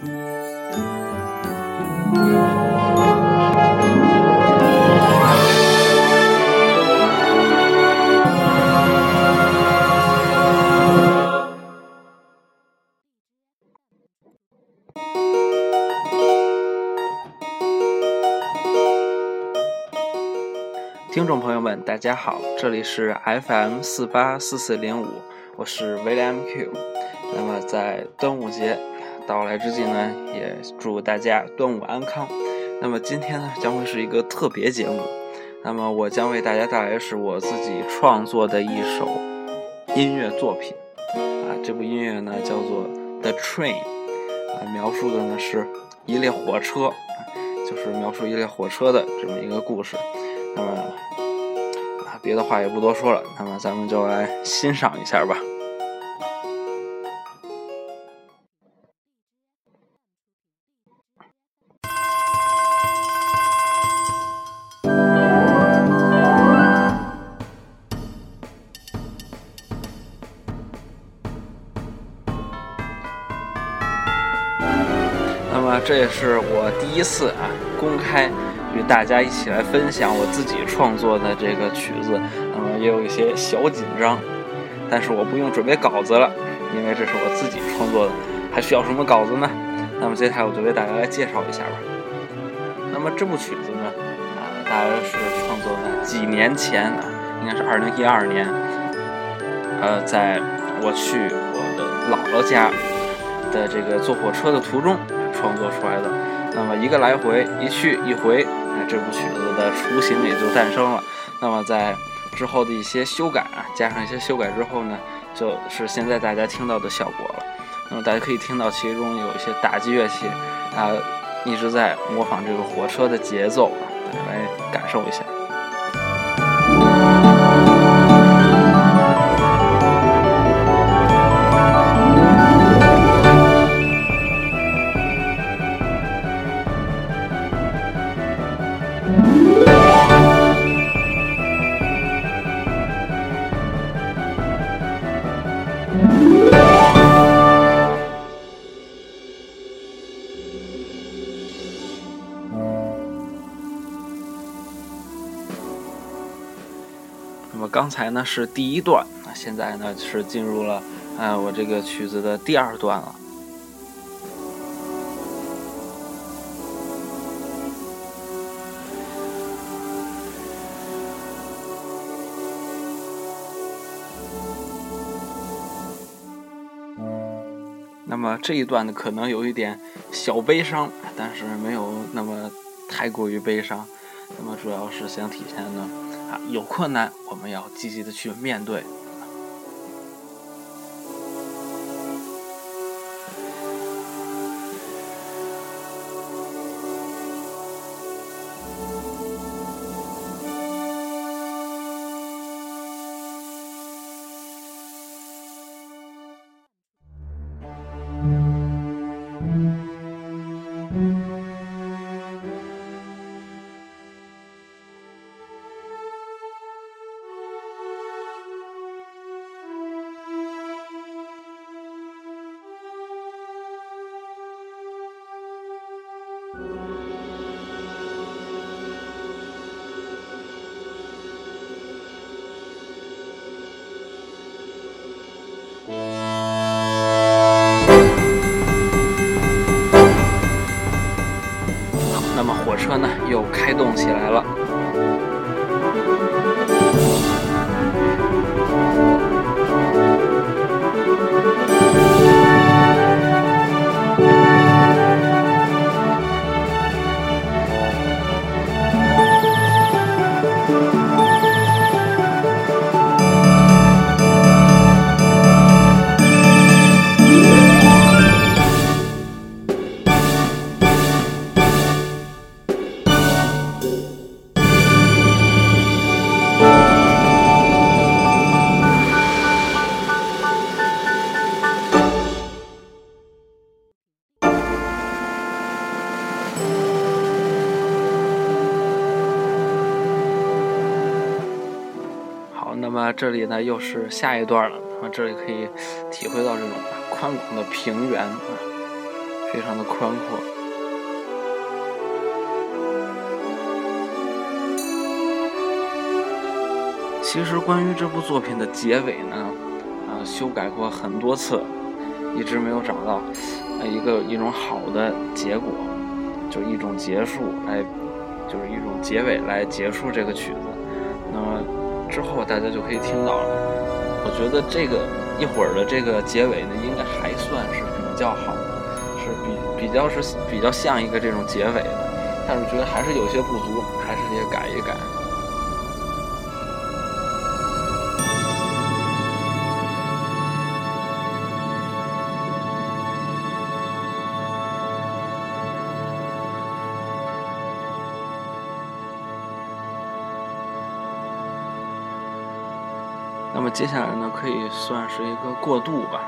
听众朋友们，大家好，这里是 FM 四八四四零五，我是 William Q。那么在端午节到来之际呢，也祝大家端午安康。那么今天呢，将会是一个特别节目。那么我将为大家带来是我自己创作的一首音乐作品啊，这部音乐呢叫做《The Train》，啊，描述的呢是一列火车，就是描述一列火车的这么一个故事。那么啊，别的话也不多说了，那么咱们就来欣赏一下吧。么这也是我第一次啊公开。与大家一起来分享我自己创作的这个曲子，那么也有一些小紧张，但是我不用准备稿子了，因为这是我自己创作的，还需要什么稿子呢？那么接下来我就为大家来介绍一下吧。那么这部曲子呢，啊，大约是创作在几年前啊，应该是二零一二年，呃，在我去我的姥姥家的这个坐火车的途中创作出来的。那么一个来回，一去一回。哎这部曲子的雏形也就诞生了。那么在之后的一些修改啊，加上一些修改之后呢，就是现在大家听到的效果了。那么大家可以听到其中有一些打击乐器啊，一直在模仿这个火车的节奏，大家来感受一下。么刚才呢是第一段，那现在呢是进入了，呃，我这个曲子的第二段了。那么这一段呢可能有一点小悲伤，但是没有那么太过于悲伤。那么主要是想体现呢。有困难，我们要积极的去面对。好那么这里呢又是下一段了，那么这里可以体会到这种宽广的平原啊，非常的宽阔。其实关于这部作品的结尾呢，啊，修改过很多次，一直没有找到一个一种好的结果，就一种结束来，就是一种结尾来结束这个曲子。那么之后大家就可以听到了。我觉得这个一会儿的这个结尾呢，应该还算是比较好的，是比比较是比较像一个这种结尾的，但是觉得还是有些不足，还是得改一改。那么接下来呢，可以算是一个过渡吧。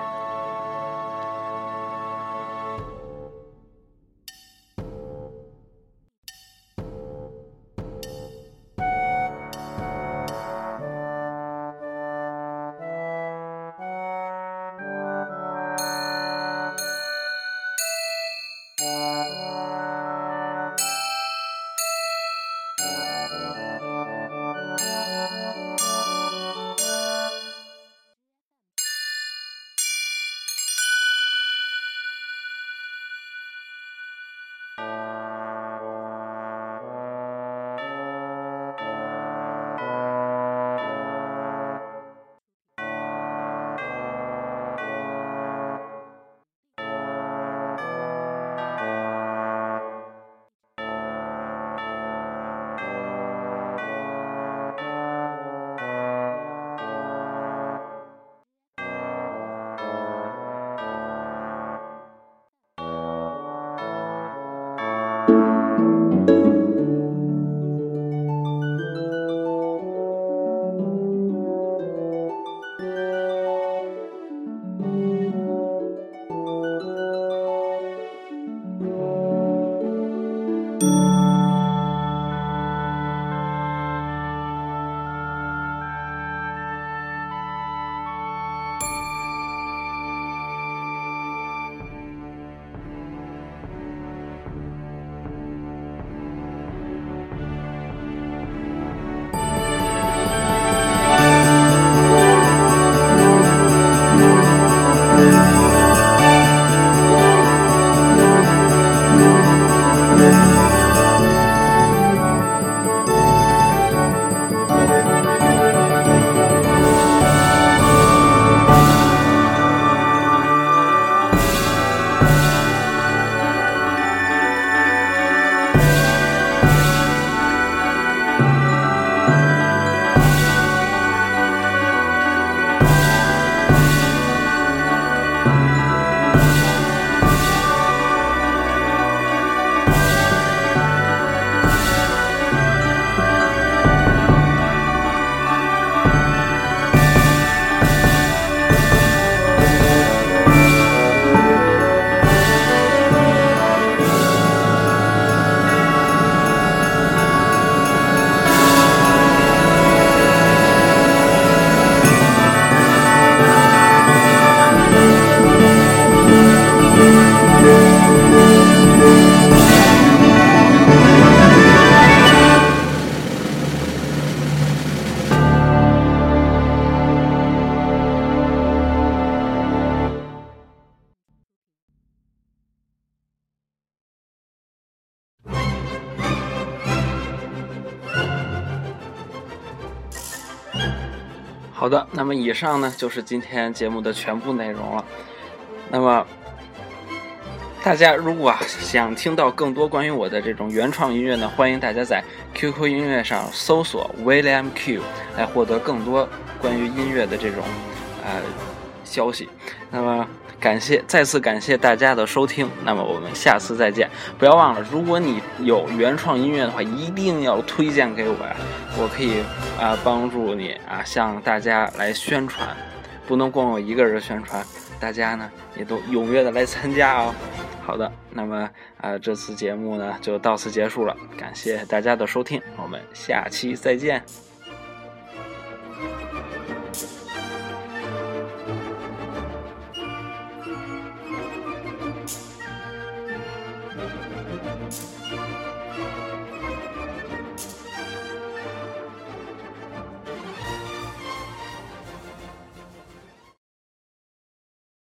好的，那么以上呢就是今天节目的全部内容了。那么大家如果想听到更多关于我的这种原创音乐呢，欢迎大家在 QQ 音乐上搜索 William Q 来获得更多关于音乐的这种呃消息。那么。感谢，再次感谢大家的收听。那么我们下次再见。不要忘了，如果你有原创音乐的话，一定要推荐给我呀，我可以啊帮助你啊向大家来宣传。不能光我一个人宣传，大家呢也都踊跃的来参加哦。好的，那么啊这次节目呢就到此结束了，感谢大家的收听，我们下期再见。